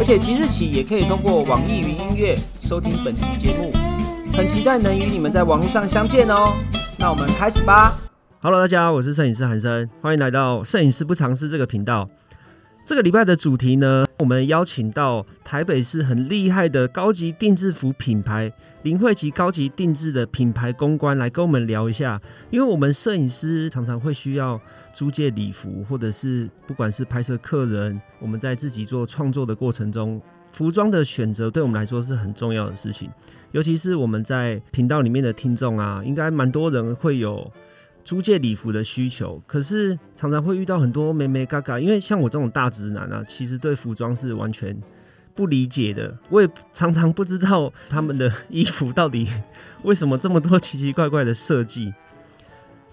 而且即日起也可以通过网易云音乐收听本期节目，很期待能与你们在网络上相见哦。那我们开始吧。Hello，大家好，我是摄影师韩生，欢迎来到摄影师不尝试这个频道。这个礼拜的主题呢，我们邀请到台北市很厉害的高级定制服品牌林慧琪高级定制的品牌公关来跟我们聊一下，因为我们摄影师常常会需要租借礼服，或者是不管是拍摄客人，我们在自己做创作的过程中，服装的选择对我们来说是很重要的事情，尤其是我们在频道里面的听众啊，应该蛮多人会有。租借礼服的需求，可是常常会遇到很多美美嘎嘎，因为像我这种大直男啊，其实对服装是完全不理解的。我也常常不知道他们的衣服到底为什么这么多奇奇怪怪的设计。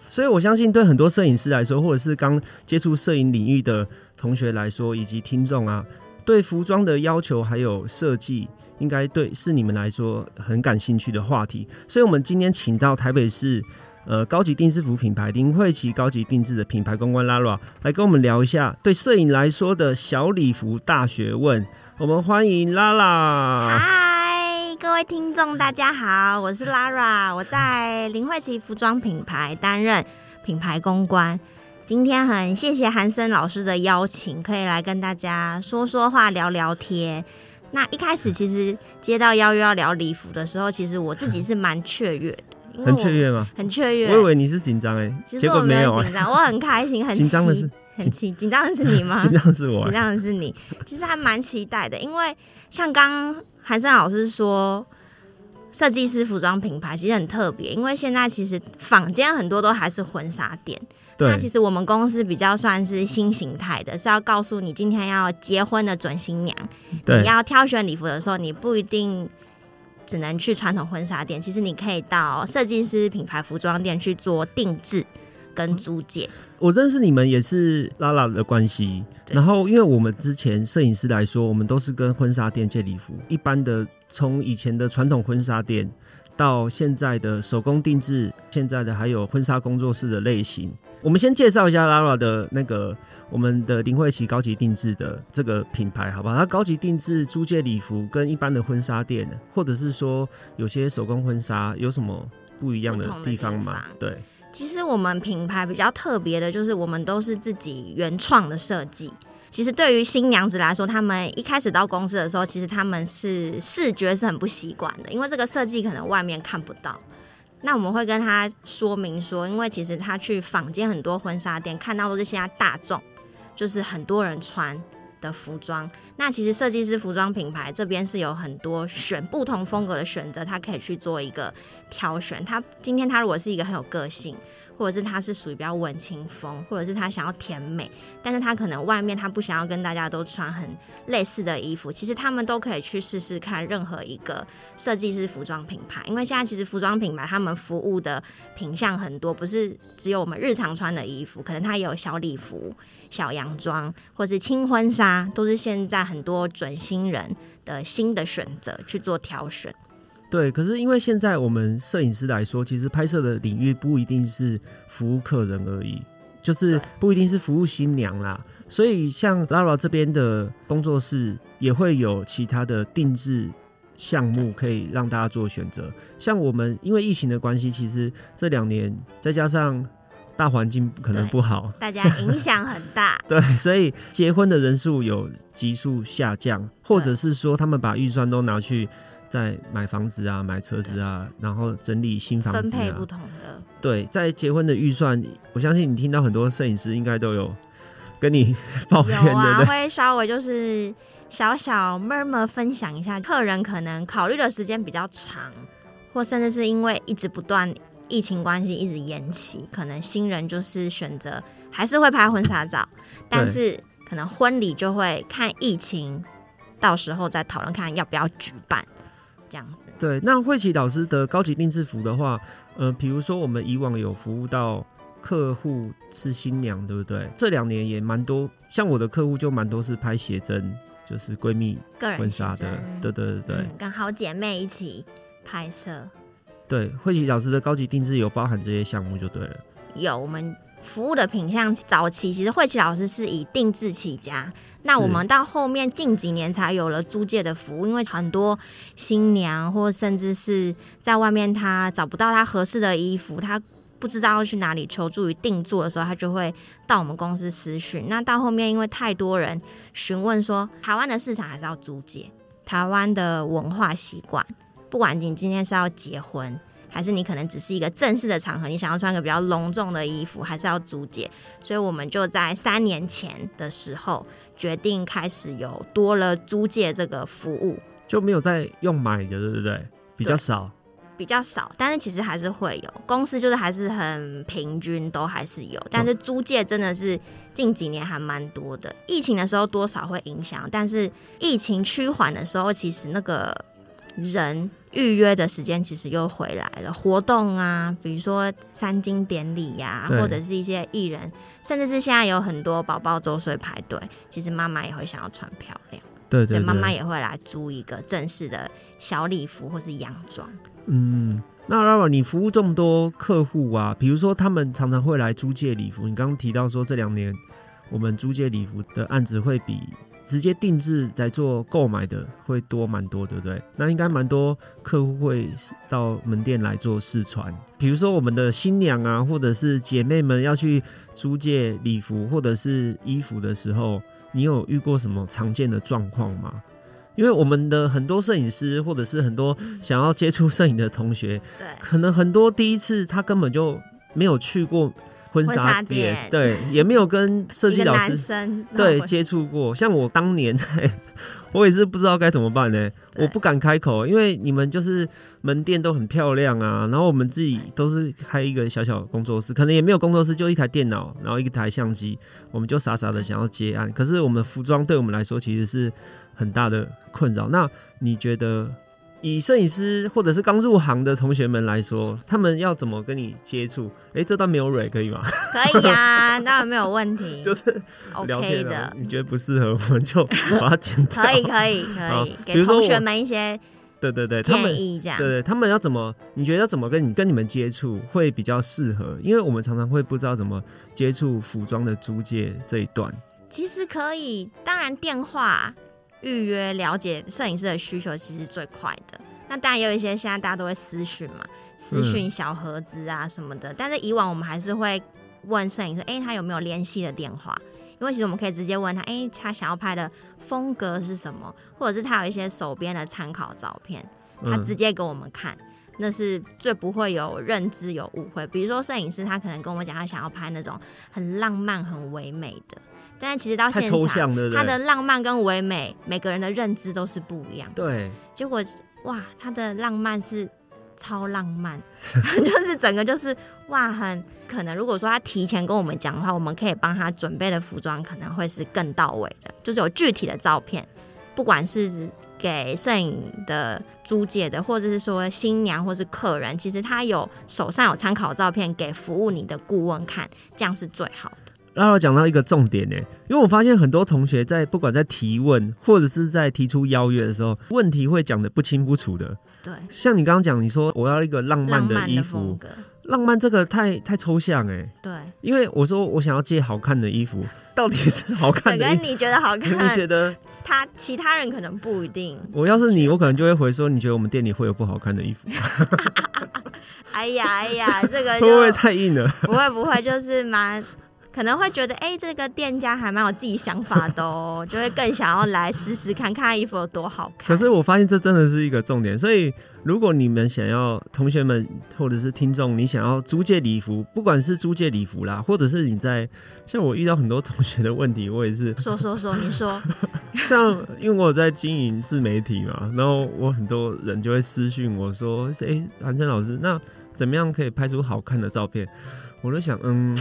所以我相信，对很多摄影师来说，或者是刚接触摄影领域的同学来说，以及听众啊，对服装的要求还有设计，应该对是你们来说很感兴趣的话题。所以，我们今天请到台北市。呃，高级定制服品牌林慧琪高级定制的品牌公关 Lara 来跟我们聊一下对摄影来说的小礼服大学问。我们欢迎 Lara。嗨，各位听众，大家好，我是 Lara，我在林慧琪服装品牌担任品牌公关。今天很谢谢韩森老师的邀请，可以来跟大家说说话、聊聊天。那一开始其实接到邀约要聊礼服的时候，其实我自己是蛮雀跃的。很雀跃吗？很雀跃。我以为你是紧张哎，结果没有紧张，我很开心，很紧张的是很期紧张的是你吗？紧张是我，紧张的是你。其实还蛮期待的，因为像刚韩生老师说，设计师服装品牌其实很特别，因为现在其实坊间很多都还是婚纱店。那其实我们公司比较算是新形态的，是要告诉你今天要结婚的准新娘，你要挑选礼服的时候，你不一定。只能去传统婚纱店，其实你可以到设计师品牌服装店去做定制跟租借。我认识你们也是拉拉的关系，然后因为我们之前摄影师来说，我们都是跟婚纱店借礼服，一般的从以前的传统婚纱店到现在的手工定制，现在的还有婚纱工作室的类型。我们先介绍一下 Lara 的那个我们的林慧琪高级定制的这个品牌，好不好？它高级定制租借礼服跟一般的婚纱店，或者是说有些手工婚纱有什么不一样的地方吗？对，其实我们品牌比较特别的就是我们都是自己原创的设计。其实对于新娘子来说，他们一开始到公司的时候，其实他们是视觉是很不习惯的，因为这个设计可能外面看不到。那我们会跟他说明说，因为其实他去坊间很多婚纱店看到都是现在大众，就是很多人穿的服装。那其实设计师服装品牌这边是有很多选不同风格的选择，他可以去做一个挑选。他今天他如果是一个很有个性。或者是他是属于比较文青风，或者是他想要甜美，但是他可能外面他不想要跟大家都穿很类似的衣服，其实他们都可以去试试看任何一个设计师服装品牌，因为现在其实服装品牌他们服务的品相很多，不是只有我们日常穿的衣服，可能它也有小礼服、小洋装，或是轻婚纱，都是现在很多准新人的新的选择去做挑选。对，可是因为现在我们摄影师来说，其实拍摄的领域不一定是服务客人而已，就是不一定是服务新娘啦。所以像 Lara 这边的工作室也会有其他的定制项目可以让大家做选择。像我们因为疫情的关系，其实这两年再加上大环境可能不好，大家影响很大。对，所以结婚的人数有急速下降，或者是说他们把预算都拿去。在买房子啊，买车子啊，然后整理新房子啊，分配不同的。对，在结婚的预算，我相信你听到很多摄影师应该都有跟你抱怨的，会稍微就是小小 murmur 分享一下，客人可能考虑的时间比较长，或甚至是因为一直不断疫情关系一直延期，可能新人就是选择还是会拍婚纱照，但是可能婚礼就会看疫情，到时候再讨论看要不要举办。这样子。对，那慧琪老师的高级定制服的话，呃，比如说我们以往有服务到客户是新娘，对不对？这两年也蛮多，像我的客户就蛮多是拍写真，就是闺蜜个人婚纱的，对对对对、嗯跟好姐妹一起拍摄。对。慧琪老师的高级定制有包含这些项目就对了。有我们服务的品相，早期其实慧琪老师是以定制起家，那我们到后面近几年才有了租借的服务，因为很多新娘或甚至是在外面她找不到她合适的衣服，她不知道要去哪里求助于定做的时候，她就会到我们公司私讯。那到后面因为太多人询问说，台湾的市场还是要租借，台湾的文化习惯，不管你今天是要结婚。还是你可能只是一个正式的场合，你想要穿个比较隆重的衣服，还是要租借？所以我们就在三年前的时候决定开始有多了租借这个服务，就没有再用买的，对不对？比较少。比较少，但是其实还是会有公司，就是还是很平均，都还是有。但是租借真的是近几年还蛮多的，疫情的时候多少会影响，但是疫情趋缓的时候，其实那个人预约的时间其实又回来了。活动啊，比如说三金典礼呀、对或者是一些艺人，甚至是现在有很多宝宝周岁排队，其实妈妈也会想要穿漂亮，对对对。所以妈妈也会来租一个正式的小礼服或是洋装。嗯，那 Lara，你服务这么多客户啊，比如说他们常常会来租借礼服，你刚刚提到说这两年我们租借礼服的案子会比直接定制来做购买的会多蛮多，对不对？那应该蛮多客户会到门店来做试穿，比如说我们的新娘啊，或者是姐妹们要去租借礼服或者是衣服的时候，你有遇过什么常见的状况吗？因为我们的很多摄影师，或者是很多想要接触摄影的同学，对，可能很多第一次他根本就没有去过婚婚纱纱店店，对，也没有跟设计老师生对接触过。像我当年在，我也是不知道该怎么办呢，对我不敢开口，因为你们就是门店都很漂亮啊，然后我们自己都是开一个小小工作室，可能也没有工作室，就一台电脑，然后一台相机，我们就傻傻的想要接案。可是我们的服装对我们来说其实是很大的困扰。那你觉得？以摄影师或者是刚入行的同学们来说，他们要怎么跟你接触？哎、这段没有蕊可以吗？可以呀、当然没有问题，就是聊 OK 天啊的，你觉得不适合，我们就把它剪掉。可以可以可以，给同学们一些对对对，他们建议，这样对对，他们要怎么？你觉得要怎么跟你跟你们接触会比较适合？因为我们常常会不知道怎么接触服装的租借这一段。其实可以，当然电话预约了解摄影师的需求其实是最快的。那当然也有一些现在大家都会私讯嘛，私讯小盒子啊什么的。但是以往我们还是会问摄影师，哎、他有没有联系的电话？因为其实我们可以直接问他，哎、他想要拍的风格是什么，或者是他有一些手边的参考照片，他嗯直接给我们看。那是最不会有认知有误会。比如说摄影师，他可能跟我们讲，他想要拍那种很浪漫、很唯美的，但是其实到现场？他的浪漫跟唯美，每个人的认知都是不一样。对，结果哇，他的浪漫是超浪漫，就是整个就是哇，很可能如果说他提前跟我们讲的话，我们可以帮他准备的服装可能会是更到位的，就是有具体的照片，不管是给摄影的租借的，或者是说新娘或是客人，其实他有手上有参考照片给服务你的顾问看，这样是最好的。然后讲到一个重点呢，因为我发现很多同学在不管在提问或者是在提出邀约的时候，问题会讲的不清不楚的。对，像你刚刚讲，你说我要一个浪漫的衣服浪漫这个太太抽象哎，对，因为我说我想要借好看的衣服，到底是好看对，的衣服？跟你觉得好看你看，觉得他其他人可能不一定。我要是你，我可能就会回说，你觉得我们店里会有不好看的衣服吗？哎呀哎呀，这个会不会太硬了？不会不会，就是蛮可能会觉得，哎、这个店家还蛮有自己想法的哦，就会更想要来试试看看衣服有多好看。可是我发现这真的是一个重点，所以如果你们想要同学们或者是听众，你想要租借礼服，不管是租借礼服啦，或者是你在像我遇到很多同学的问题，我也是 说说说，你说 像因为我有在经营自媒体嘛，然后我很多人就会私讯我说，哎、韩生老师，那怎么样可以拍出好看的照片？我就想，嗯，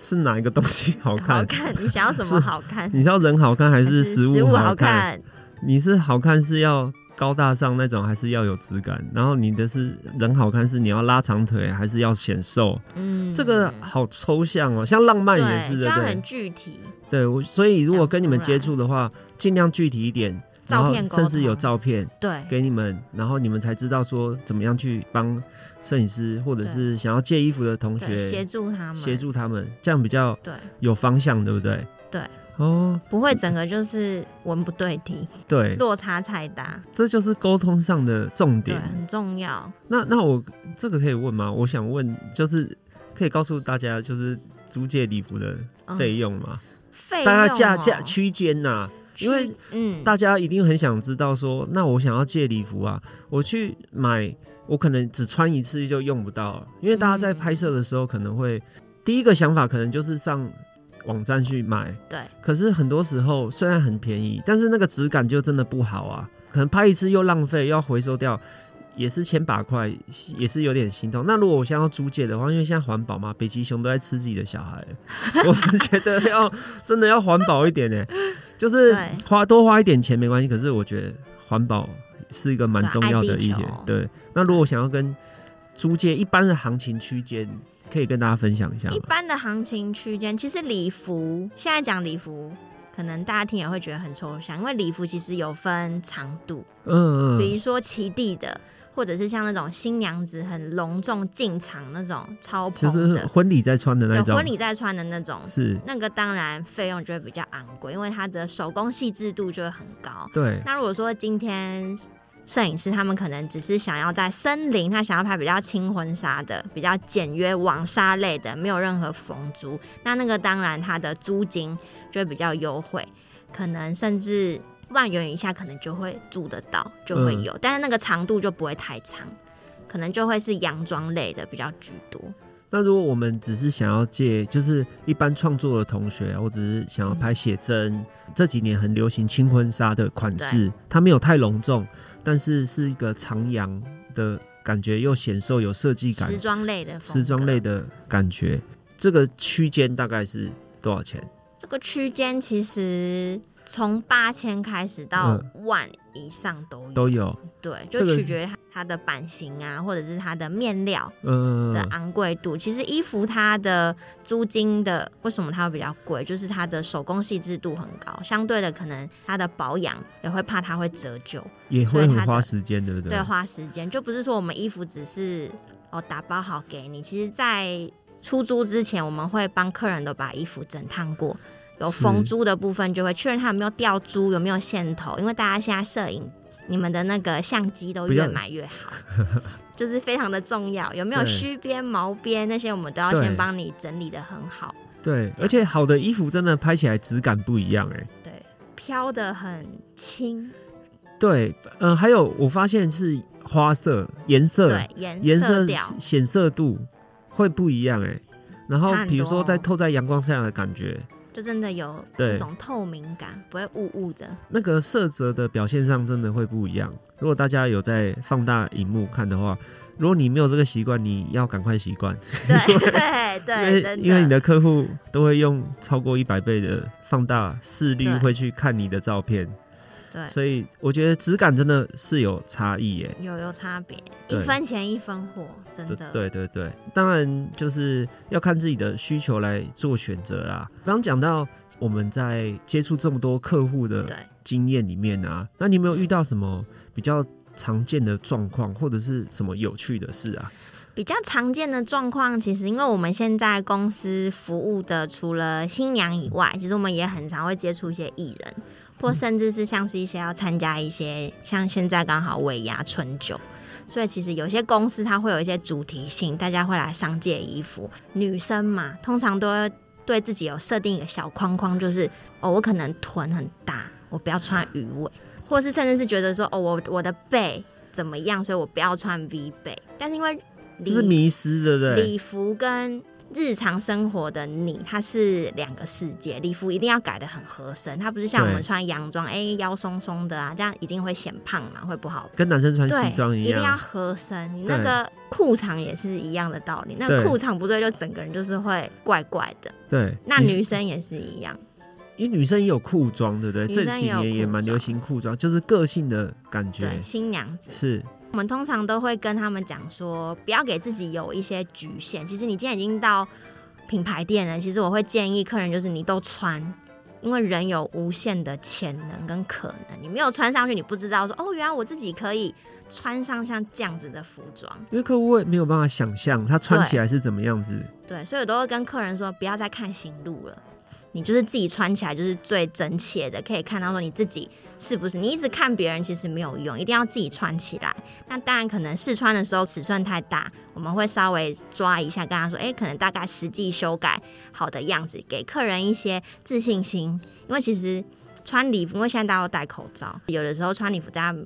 是哪一个东西好看？好看，你想要什么好看？你是要人好看还是食物食物好看？你是好看是要高大上那种，还是要有质感。然后你的是人好看，是你要拉长腿，还是要显瘦？嗯，这个好抽象哦，像浪漫也是，对不对就要很？具体，对，我所以如果跟你们接触的话，尽量具体一点，照片甚至有照片对给你们，然后你们才知道说怎么样去帮摄影师或者是想要借衣服的同学，协助他们，协助他们，这样比较对，有方向，对不对？对。哦，不会整个就是文不对题，对，落差太大，这就是沟通上的重对，点。很重要。那那我这个可以问吗？我想问，就是可以告诉大家，就是租借礼服的嗯费用吗？费大概用哦价价区间呐，因为嗯，大家一定很想知道说，那我想要借礼服啊，我去买，我可能只穿一次就用不到了，因为大家在嗯拍摄的时候可能会、第一个想法可能就是上网站去买，对，可是很多时候虽然很便宜，但是那个质感就真的不好啊，可能拍一次又浪费，又要回收掉。也是千把块，也是有点心痛。那如果我现在要租借的话，因为现在环保嘛，北极熊都在吃自己的小孩，我们觉得要真的要环保一点呢，就是花多花一点钱没关系。可是我觉得环保是一个蛮重要的一点对爱地球。对，那如果想要跟租借一般的行情区间，可以跟大家分享一下吗？一般的行情区间，其实礼服现在讲礼服，可能大家听也会觉得很抽象，因为礼服其实有分长度，嗯嗯，比如说齐地的，或者是像那种新娘子很隆重进场那种超就是蓬的，婚礼在穿的那对，种，婚礼在穿的那种。是那个当然费用就会比较昂贵，因为它的手工细致度就会很高。对，那如果说今天摄影师他们可能只是想要在森林，他想要拍比较轻婚纱的、比较简约网纱类的，没有任何缝珠，那那个当然它的租金就会比较优惠，可能甚至万元以下可能就会租得到，就会有，但是那个长度就不会太长，可能就会是洋装类的比较居多。那如果我们只是想要借，就是一般创作的同学，我只是想要拍写真，这几年很流行轻婚纱的款式，它没有太隆重，但是是一个长洋的感觉，又显瘦有设计感时，装类的时装类的感觉。这个区间大概是多少钱？这个区间其实从八千开始到万以上都有，都有，对，就取决于它它的版型啊，或者是它的面料嗯、的昂贵度。其实衣服它的租金的为什么它会比较贵，就是它的手工细致度很高，相对的可能它的保养也会怕它会折旧，也会很花时间，对不对？对，花时间，就不是说我们衣服只是哦打包好给你，其实在出租之前，我们会帮客人都把衣服整烫过。有是缝珠的部分就会确认它有没有掉珠，有没有线头，因为大家现在摄影，你们的那个相机都越买越好，就是非常的重要。有没有对虚边、毛边那些，我们都要先帮你整理的很好。对，而且好的衣服真的拍起来质感不一样、哎。对，飘的很轻，对，呃，还有我发现是花色、颜色、对，颜颜色调显色度会不一样哎。然后比如说在透在阳光下的感觉，就真的有对。那种透明感，不会雾雾的。那个色泽的表现上真的会不一样。如果大家有在放大荧幕看的话，如果你没有这个习惯，你要赶快习惯，对对 因对，为因为你的客户都会用超过一百倍的放大视率会去看你的照片，对所以我觉得质感真的是有差异耶。有有差别，一分钱一分货，真的。对对对，当然就是要看自己的需求来做选择啦。刚刚讲到我们在接触这么多客户的对经验里面啊，那你有没有遇到什么比较常见的状况，或者是什么有趣的事啊？比较常见的状况，其实因为我们现在公司服务的除了新娘以外，其实我们也很常会接触一些艺人，或甚至是像是一些要参加一些像现在刚好尾牙春酒。所以其实有些公司它会有一些主题性，大家会来上借衣服。女生嘛，通常都会对自己有设定一个小框框，就是哦，我可能臀很大，我不要穿鱼尾，或是甚至是觉得说哦，我我的背怎么样，所以我不要穿 V 背。但是因为这是迷失，对不对？礼服跟日常生活的你，它是两个世界。礼服一定要改的很合身，它不是像我们穿洋装，哎、腰松松的啊，这样一定会显胖嘛，会不好看。跟男生穿西装，一样一定要。合身。你那个裤长也是一样的道理，那裤长不对，就整个人就是会怪怪的。对，那女生也是一样，因为女生也有裤装，对不对？这几年也蛮流行裤装，就是个性的感觉对，。新娘子。是，我们通常都会跟他们讲说，不要给自己有一些局限。其实你今天已经到品牌店了，其实我会建议客人就是你都穿，因为人有无限的潜能跟可能。你没有穿上去，你不知道说哦，原来我自己可以穿上像这样子的服装。因为客户会没有办法想象他穿起来是怎么样子。对，所以我都会跟客人说，不要再看行路了。你就是自己穿起来就是最真切的，可以看到说你自己是不是。你一直看别人其实没有用，一定要自己穿起来。那当然可能试穿的时候尺寸太大，我们会稍微抓一下，跟他说，诶，可能大概实际修改好的样子，给客人一些自信心。因为其实穿礼服，因为现在大家都戴口罩，有的时候穿礼服大家。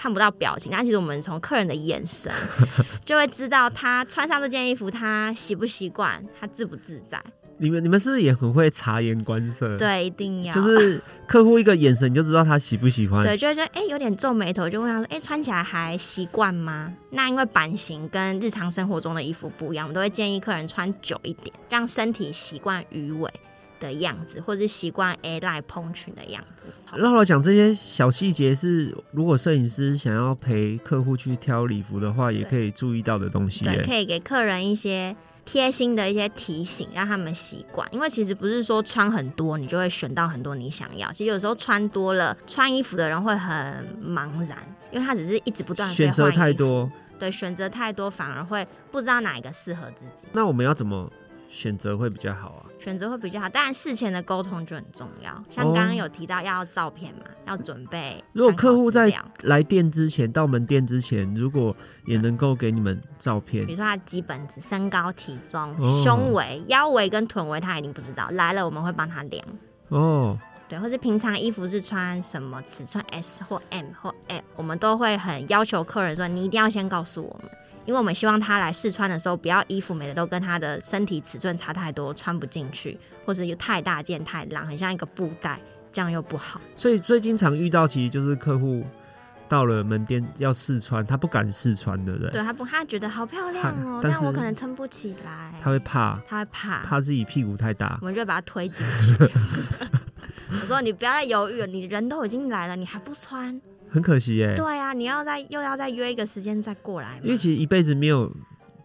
看不到表情，但其实我们从客人的眼神 就会知道他穿上这件衣服，他习不习惯，他自不自在。你们你们是不是也很会察言观色？，对，一定要。就是客户一个眼神你就知道他喜不喜欢。对，就会觉得哎、诶有点皱眉头，就问他说，哎、穿起来还习惯吗？那因为版型跟日常生活中的衣服不一样，我们都会建议客人穿久一点，让身体习惯鱼尾的样子，或者是习惯 A 赖蓬裙的样子。好那我讲这些小细节是，如果摄影师想要陪客户去挑礼服的话，也可以注意到的东西对，可以给客人一些贴心的一些提醒，让他们习惯。因为其实不是说穿很多你就会选到很多你想要，其实有时候穿多了，穿衣服的人会很茫然，因为他只是一直不断地选择太多，对，选择太多反而会不知道哪一个适合自己，那我们要怎么选择会比较好啊？选择会比较好。当然事前的沟通就很重要，像哦刚刚有提到要照片嘛，要准备。如果客户在来店之前，到门店之前，如果也能够给你们照片比，如说他基本值、身高、体重、哦胸围、腰围跟臀围，他一定不知道。来了，我们会帮他量。哦，对，或是平常衣服是穿什么尺寸 S 或 M 或 M，我们都会很要求客人说，你一定要先告诉我们，因为我们希望他来试穿的时候，不要衣服每个都跟他的身体尺寸差太多，穿不进去，或者又太大件太浪，很像一个布袋，这样又不好。所以最经常遇到其实就是客户到了门店要试穿，他不敢试穿，对不对？对他不，他觉得好漂亮哦，但我可能撑不起来，他会怕，他会怕，怕自己屁股太大我。们就会把他推进去。我说你不要再犹豫了，你人都已经来了，你还不穿？很可惜耶，对啊，你要再又要再约一个时间再过来嘛。因为其实一辈子没有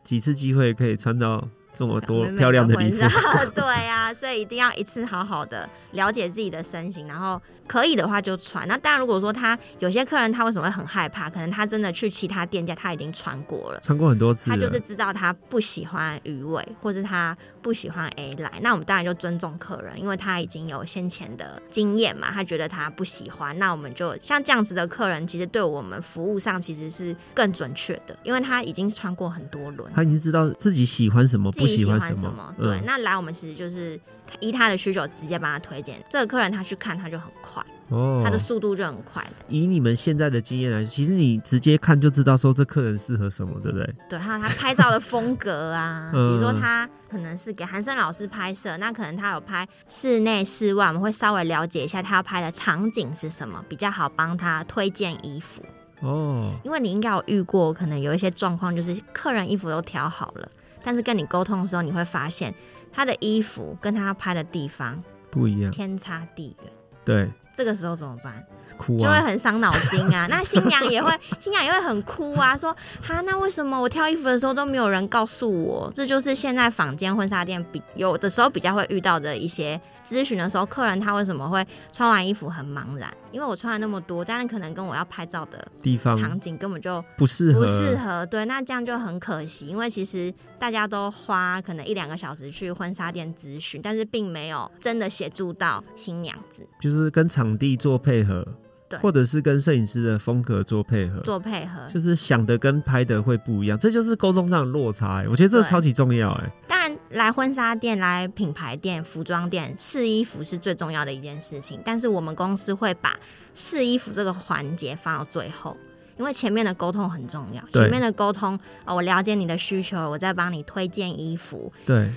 几次机会可以穿到这么多漂亮的礼服 对啊，所以一定要一次好好的了解自己的身形，然后可以的话就穿。那当然，如果说他有些客人他为什么会很害怕？可能他真的去其他店家他已经穿过了。穿过很多次，他就是知道他不喜欢鱼尾，或是他不喜欢 A 来，那我们当然就尊重客人，因为他已经有先前的经验嘛，他觉得他不喜欢，那我们就像这样子的客人，其实对我们服务上其实是更准确的，因为他已经穿过很多轮，他已经知道自己喜欢什么，不喜欢什么。对，嗯，那来我们其实就是依他的需求直接帮他推荐。这个客人他去看他就很快，哦，他的速度就很快的。以你们现在的经验来，其实你直接看就知道说这客人适合什么，对不对？对，还有他拍照的风格啊，比嗯如说他可能是给韩生老师拍摄，那可能他有拍室内、室外，我们会稍微了解一下他要拍的场景是什么，比较好帮他推荐衣服。哦，因为你应该有遇过，可能有一些状况，就是客人衣服都挑好了，但是跟你沟通的时候，你会发现他的衣服跟他拍的地方不一样，天差地远。对，这个时候怎么办？哭就会啊，很伤脑筋啊。那新娘也会，新娘也会很哭啊，说哈，那为什么我挑衣服的时候都没有人告诉我？这就是现在坊间婚纱店比有的时候比较会遇到的一些咨询的时候，客人他为什么会穿完衣服很茫然？因为我穿了那么多，但是可能跟我要拍照的地方场景根本就不适合，不适合，对，那这样就很可惜，因为其实大家都花可能一两个小时去婚纱店咨询，但是并没有真的协助到新娘子就是跟场地做配合，对或者是跟摄影师的风格做配合，做配合。就是想的跟拍的会不一样，这就是沟通上的落差、欸。我觉得这个超级重要、欸，当然，来婚纱店、来品牌店、服装店试衣服是最重要的一件事情，但是我们公司会把试衣服这个环节放到最后。因为前面的沟通很重要，前面的沟通，哦，我了解你的需求，我再帮你推荐衣服，对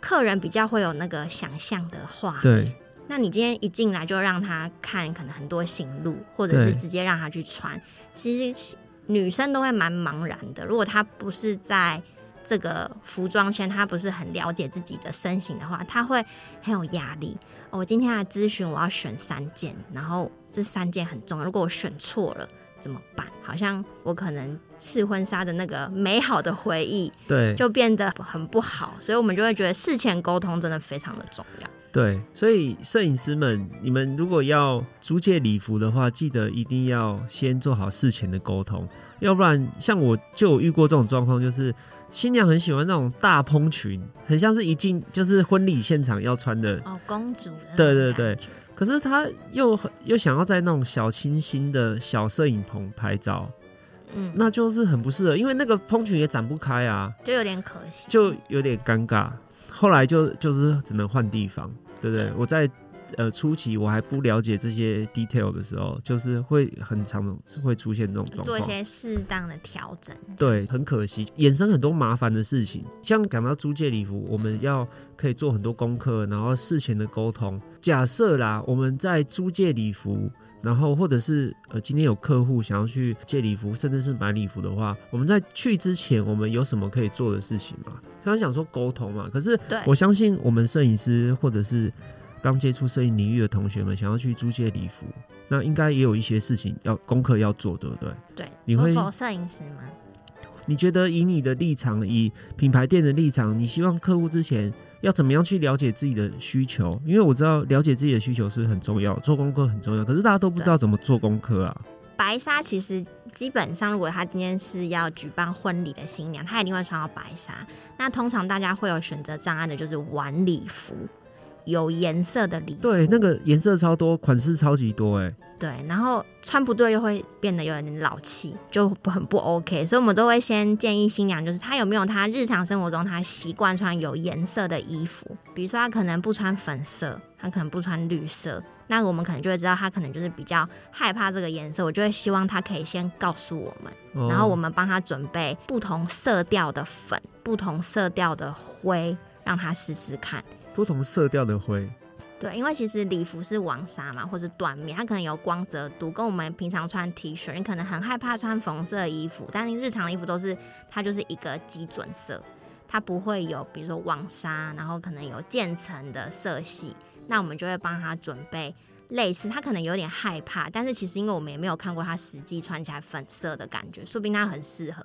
客人比较会有那个想象的画面。对，那你今天一进来就让他看可能很多行路，或者是直接让他去穿，其实女生都会蛮茫然的。如果她不是在这个服装圈他不是很了解自己的身形的话，他会很有压力。哦我今天来咨询，我要选三件，然后这三件很重要，如果我选错了怎么办？好像我可能试婚纱的那个美好的回忆对，就变得很不好，所以我们就会觉得事前沟通真的非常的重要。对，所以摄影师们，你们如果要租借礼服的话，记得一定要先做好事前的沟通，要不然像我就有遇过这种状况，就是新娘很喜欢那种大蓬裙，很像是一进就是婚礼现场要穿的，哦，公主的对对对，可是她又又想要在那种小清新的小摄影棚拍照，嗯，那就是很不适合，因为那个蓬裙也展不开啊，就有点可惜。就有点尴尬。后来就就是只能换地方，对不对？我在呃初期我还不了解这些 detail 的时候，就是会很常会出现这种状况。做一些适当的调整。对，很可惜，衍生很多麻烦的事情。像讲到租借礼服，我们要可以做很多功课，然后事前的沟通。假设啦，我们在租借礼服，然后或者是呃今天有客户想要去借礼服，甚至是买礼服的话，我们在去之前，我们有什么可以做的事情吗？刚刚讲说沟通嘛，可是对我相信我们摄影师或者是刚接触摄影领域的同学们，想要去租借礼服，那应该也有一些事情要功课要做，对不对？对，你会否摄影师吗？你觉得以你的立场，以品牌店的立场，你希望客户之前要怎么样去了解自己的需求？因为我知道了解自己的需求是很重要，做功课很重要，可是大家都不知道怎么做功课啊。白纱其实基本上，如果他今天是要举办婚礼的新娘，她一定会穿到白纱。那通常大家会有选择障碍的，就是晚礼服，有颜色的礼服。对，那个颜色超多，款式超级多，哎，对，然后穿不对又会变得有点老气，就不很不 OK，所以我们都会先建议新娘，就是她有没有她日常生活中她习惯穿有颜色的衣服，比如说她可能不穿粉色，她可能不穿绿色，那我们可能就会知道她可能就是比较害怕这个颜色，我就会希望她可以先告诉我们，哦然后我们帮她准备不同色调的粉、不同色调的灰，让她试试看。不同色调的灰，对，因为其实礼服是网纱嘛，或是缎面，它可能有光泽度，跟我们平常穿 T 恤，你可能很害怕穿粉色衣服，但是日常的衣服都是它就是一个基准色，它不会有比如说网纱，然后可能有渐层的色系，那我们就会帮他准备类似，他可能有点害怕，但是其实因为我们也没有看过他实际穿起来粉色的感觉，说不定他很适合。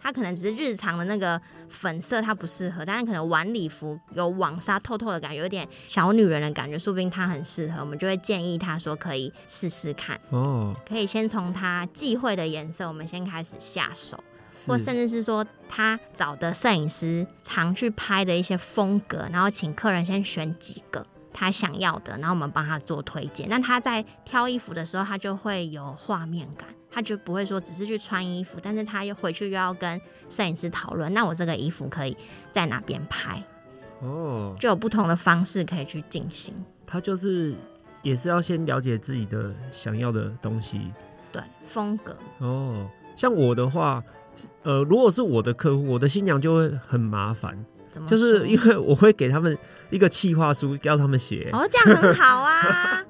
他可能只是日常的那个粉色，它不适合，但是可能晚礼服有网纱透透的感觉，有点小女人的感觉，说不定她很适合。我们就会建议她说可以试试看，哦，可以先从她忌讳的颜色，我们先开始下手，或甚至是说他找的摄影师常去拍的一些风格，然后请客人先选几个。他想要的，然后我们帮他做推荐。那他在挑衣服的时候，他就会有画面感，他就不会说只是去穿衣服，但是他又回去又要跟摄影师讨论，那我这个衣服可以在哪边拍，哦，就有不同的方式可以去进行。他就是也是要先了解自己的想要的东西，对，风格哦，像我的话，呃，如果是我的客户，我的新娘就会很麻烦，就是因为我会给他们一个企划书，要他们写。哦，这样很好啊，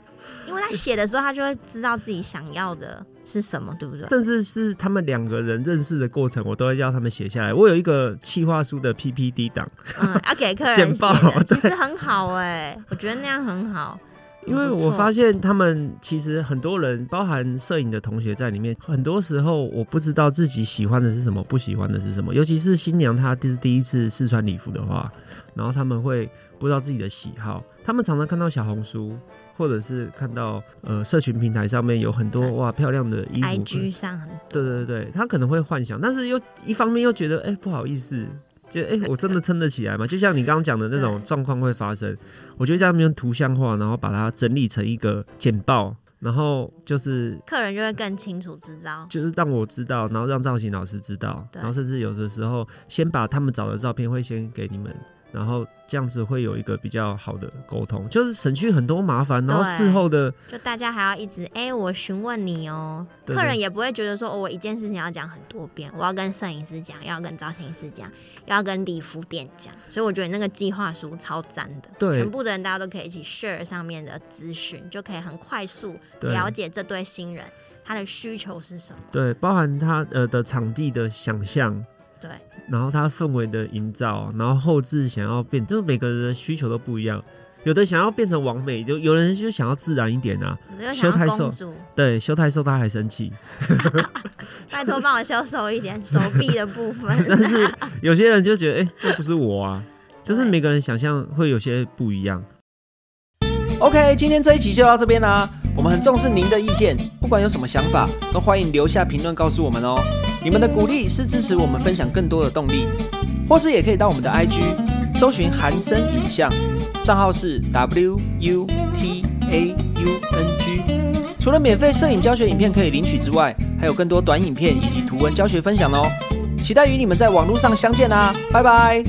因为他写的时候，他就会知道自己想要的是什么，对不对？甚至是他们两个人认识的过程，我都会叫他们写下来。我有一个企划书的 PPT 档，嗯，要给客人写 简报，其实很好哎、我觉得那样很好。因为我发现他们其实很多人，包含摄影的同学在里面，很多时候我不知道自己喜欢的是什么，不喜欢的是什么。尤其是新娘她就是第一次试穿礼服的话，然后他们会不知道自己的喜好。他们常常看到小红书，或者是看到呃社群平台上面有很多哇漂亮的衣服 IG 上很对对对，他可能会幻想，但是又一方面又觉得，哎、不好意思，就哎、我真的撑得起来吗？就像你刚刚讲的那种状况会发生，我觉得这样用图像化，然后把它整理成一个简报，然后就是客人就会更清楚知道。就是让我知道，然后让造型老师知道，然后甚至有的时候先把他们找的照片会先给你们。然后这样子会有一个比较好的沟通，就是省去很多麻烦，然后事后的就大家还要一直哎、我询问你哦，对。客人也不会觉得说、哦、我一件事情要讲很多遍，我要跟摄影师讲，要跟造型师讲，要跟礼服店讲，所以我觉得那个计划书超赞的，对。全部的人大家都可以一起 share 上面的资讯，就可以很快速对。了解这对新人他的需求是什么。对，包含他呃的场地的想象，对，然后它氛围的营造，然后后置想要变，就是每个人的需求都不一样。有的想要变成完美，就有人就想要自然一点啊。我又想要公主，对，修太瘦他还生气。拜托帮我修瘦一点手臂的部分。但是有些人就觉得，哎，那不是我啊，就是每个人想象会有些不一样。OK，今天这一集就到这边啦。我们很重视您的意见，不管有什么想法，都欢迎留下评论告诉我们哦。你们的鼓励是支持我们分享更多的动力，或是也可以到我们的 IG 搜寻韩生影像，账号是 W U T A U N G。除了免费摄影教学影片可以领取之外，还有更多短影片以及图文教学分享哦。期待与你们在网络上相见啦，拜拜。